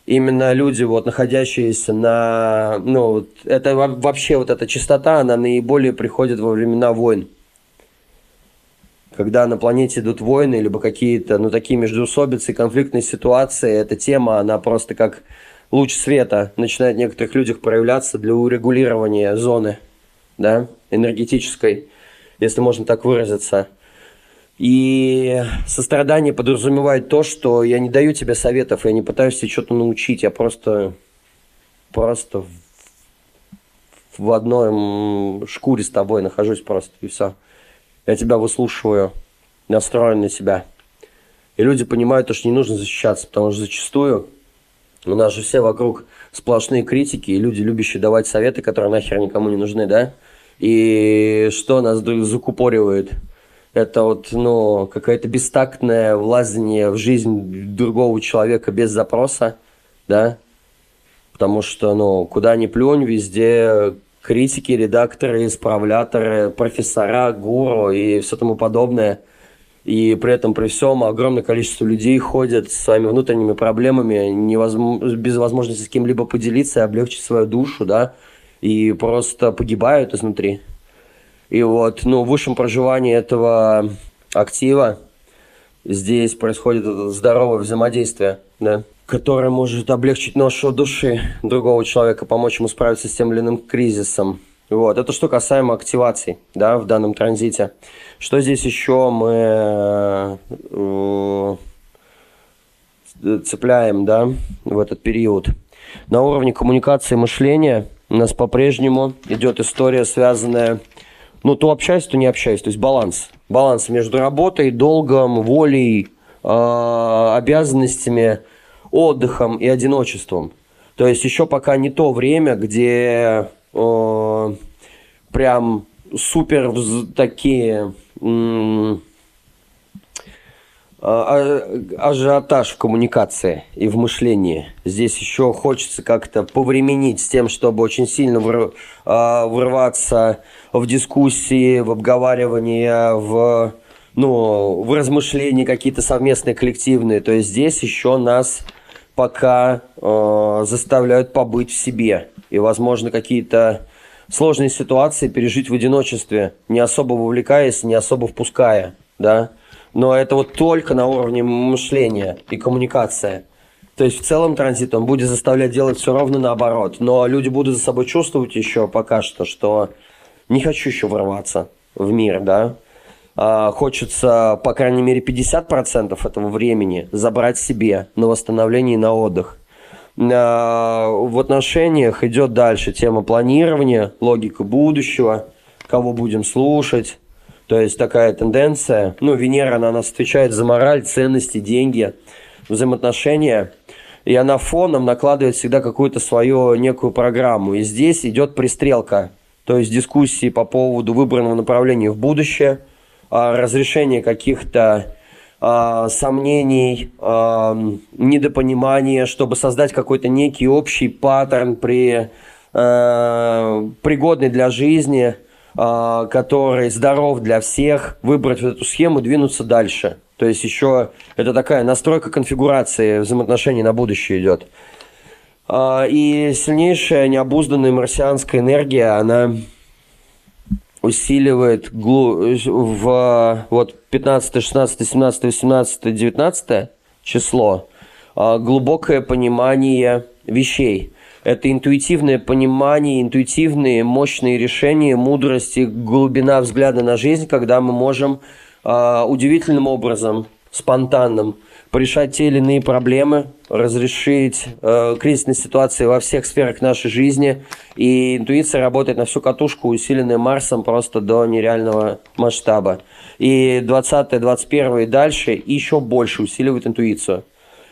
Именно люди, вот, находящиеся на... Ну, это вообще вот эта чистота, она наиболее приходит во времена войн когда на планете идут войны, либо какие-то, ну, такие междуусобицы, конфликтные ситуации, эта тема, она просто как луч света начинает в некоторых людях проявляться для урегулирования зоны, да, энергетической, если можно так выразиться. И сострадание подразумевает то, что я не даю тебе советов, я не пытаюсь тебе что-то научить, я просто, просто в, в одной шкуре с тобой нахожусь просто, и все я тебя выслушиваю, настроен на себя. И люди понимают, что не нужно защищаться, потому что зачастую у нас же все вокруг сплошные критики, и люди, любящие давать советы, которые нахер никому не нужны, да? И что нас закупоривает? Это вот, ну, какое-то бестактное влазение в жизнь другого человека без запроса, да? Потому что, ну, куда ни плюнь, везде критики, редакторы, исправляторы, профессора, гуру и все тому подобное. И при этом, при всем, огромное количество людей ходят с своими внутренними проблемами, невозможно, без возможности с кем-либо поделиться и облегчить свою душу, да, и просто погибают изнутри. И вот, ну, в высшем проживании этого актива здесь происходит здоровое взаимодействие, да которая может облегчить ношу души другого человека, помочь ему справиться с тем или иным кризисом. Вот. Это что касаемо активаций да, в данном транзите. Что здесь еще мы э, цепляем да, в этот период? На уровне коммуникации мышления у нас по-прежнему идет история, связанная, ну, то общаюсь, то не общаюсь, то есть баланс. Баланс между работой, долгом, волей, э, обязанностями – отдыхом и одиночеством. То есть еще пока не то время, где э, прям супер такие м- а, а, ажиотаж в коммуникации и в мышлении. Здесь еще хочется как-то повременить с тем, чтобы очень сильно а, врываться в дискуссии, в обговаривание, в, ну, в размышления какие-то совместные, коллективные. То есть здесь еще нас пока э, заставляют побыть в себе. И, возможно, какие-то сложные ситуации пережить в одиночестве, не особо вовлекаясь, не особо впуская, да но это вот только на уровне мышления и коммуникации. То есть в целом транзит он будет заставлять делать все ровно наоборот. Но люди будут за собой чувствовать еще пока что, что не хочу еще ворваться в мир, да. А, хочется, по крайней мере, 50% этого времени забрать себе на восстановление и на отдых. А, в отношениях идет дальше тема планирования, логика будущего, кого будем слушать, то есть такая тенденция. Ну, Венера, она нас отвечает за мораль, ценности, деньги, взаимоотношения. И она фоном накладывает всегда какую-то свою некую программу. И здесь идет пристрелка. То есть дискуссии по поводу выбранного направления в будущее, разрешение каких-то а, сомнений, а, недопонимания, чтобы создать какой-то некий общий паттерн при, пригодный для жизни – а, который здоров для всех, выбрать вот эту схему, двинуться дальше. То есть еще это такая настройка конфигурации взаимоотношений на будущее идет. А, и сильнейшая необузданная марсианская энергия, она усиливает в вот 15, 16, 17, 18, 19 число а, глубокое понимание вещей. Это интуитивное понимание, интуитивные мощные решения, мудрость и глубина взгляда на жизнь, когда мы можем э, удивительным образом, спонтанным, порешать те или иные проблемы, разрешить э, кризисные ситуации во всех сферах нашей жизни. И интуиция работает на всю катушку, усиленная Марсом просто до нереального масштаба. И 20 21 и дальше еще больше усиливает интуицию.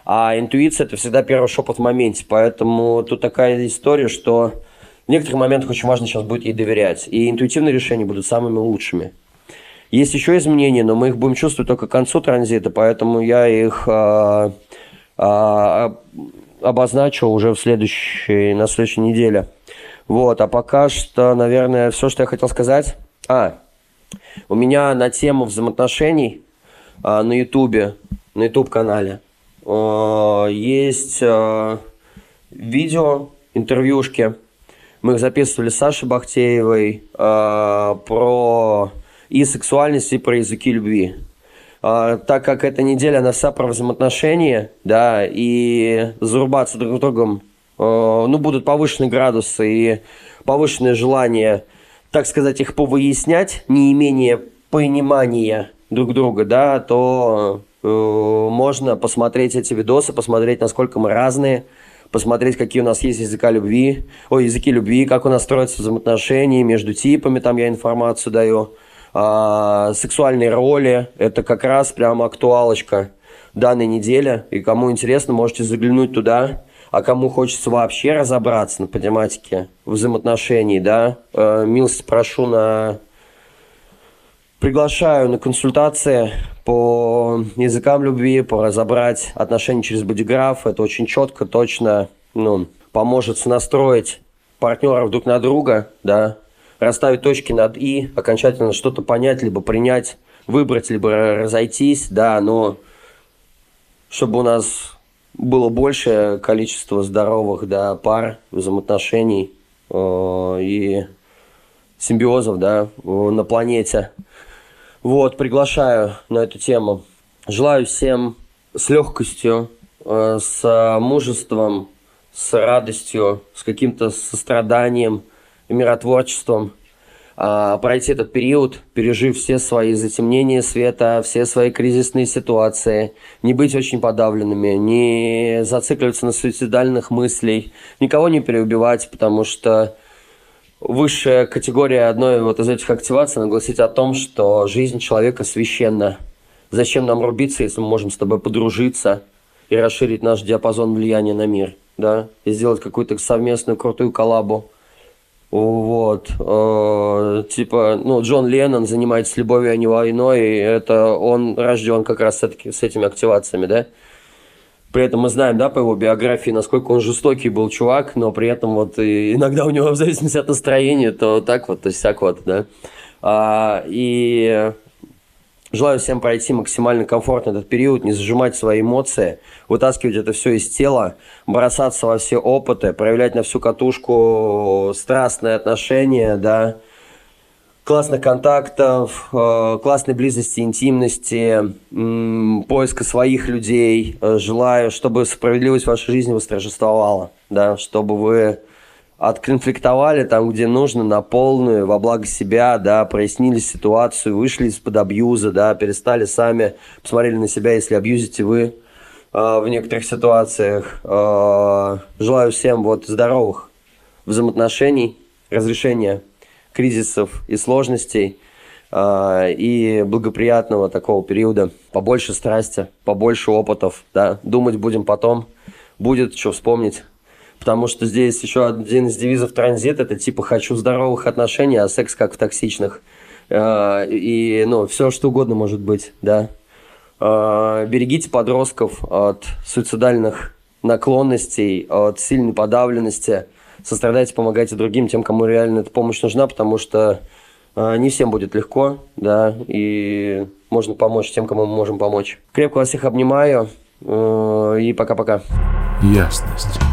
А интуиция – это всегда первый шепот в моменте. Поэтому тут такая история, что в некоторых моментах очень важно сейчас будет ей доверять. И интуитивные решения будут самыми лучшими. Есть еще изменения, но мы их будем чувствовать только к концу транзита, поэтому я их а, а, обозначу уже в следующей, на следующей неделе. Вот, а пока что, наверное, все, что я хотел сказать. А, у меня на тему взаимоотношений а, на Ютубе, на Ютуб-канале – Э, есть э, видео, интервьюшки. Мы их записывали с Сашей Бахтеевой э, про и сексуальность, и про языки любви. Так как эта неделя, она вся про взаимоотношения, да, и зарубаться друг с другом, ну, будут повышенные градусы и повышенное желание, так сказать, их повыяснять, не имение понимания друг друга, да, то Э, можно посмотреть эти видосы, посмотреть, насколько мы разные, посмотреть, какие у нас есть языка любви, о, языки любви, как у нас строятся взаимоотношения между типами, там я информацию даю, а, сексуальные роли, это как раз прям актуалочка данной недели, и кому интересно, можете заглянуть туда, а кому хочется вообще разобраться на тематике взаимоотношений, да, э, милости прошу на Приглашаю на консультации по языкам любви, по разобрать отношения через бодиграф. Это очень четко, точно ну, поможет настроить партнеров друг на друга, да, расставить точки над «и», окончательно что-то понять, либо принять, выбрать, либо разойтись, да, но чтобы у нас было большее количество здоровых да, пар, взаимоотношений э, и симбиозов да, на планете. Вот, приглашаю на эту тему. Желаю всем с легкостью, э, с мужеством, с радостью, с каким-то состраданием и миротворчеством э, пройти этот период, пережив все свои затемнения света, все свои кризисные ситуации, не быть очень подавленными, не зацикливаться на суицидальных мыслей, никого не переубивать, потому что высшая категория одной вот из этих активаций нагласить о том, что жизнь человека священна. Зачем нам рубиться, если мы можем с тобой подружиться и расширить наш диапазон влияния на мир, да, и сделать какую-то совместную крутую коллабу. Вот. Э, типа, ну, Джон Леннон занимается любовью, а не войной, и это он рожден как раз с, с этими активациями, да. При этом мы знаем, да, по его биографии, насколько он жестокий был чувак, но при этом вот иногда у него в зависимости от настроения, то так вот, то всяк вот, да. А, и желаю всем пройти максимально комфортно этот период, не зажимать свои эмоции, вытаскивать это все из тела, бросаться во все опыты, проявлять на всю катушку страстные отношения, да, классных контактов, э, классной близости, интимности, поиска своих людей. Э, желаю, чтобы справедливость в вашей жизни восторжествовала, да, чтобы вы отконфликтовали там, где нужно, на полную, во благо себя, да, прояснили ситуацию, вышли из-под абьюза, да, перестали сами, посмотрели на себя, если абьюзите вы э, в некоторых ситуациях. Э, желаю всем вот здоровых взаимоотношений, разрешения кризисов и сложностей э, и благоприятного такого периода. Побольше страсти, побольше опытов, да. Думать будем потом, будет что вспомнить. Потому что здесь еще один из девизов транзит это типа хочу здоровых отношений, а секс как в токсичных. Э, и ну, все что угодно может быть, да. Э, берегите подростков от суицидальных наклонностей, от сильной подавленности – сострадайте, помогайте другим, тем, кому реально эта помощь нужна, потому что э, не всем будет легко, да, и можно помочь тем, кому мы можем помочь. Крепко вас всех обнимаю, и пока-пока. Ясность.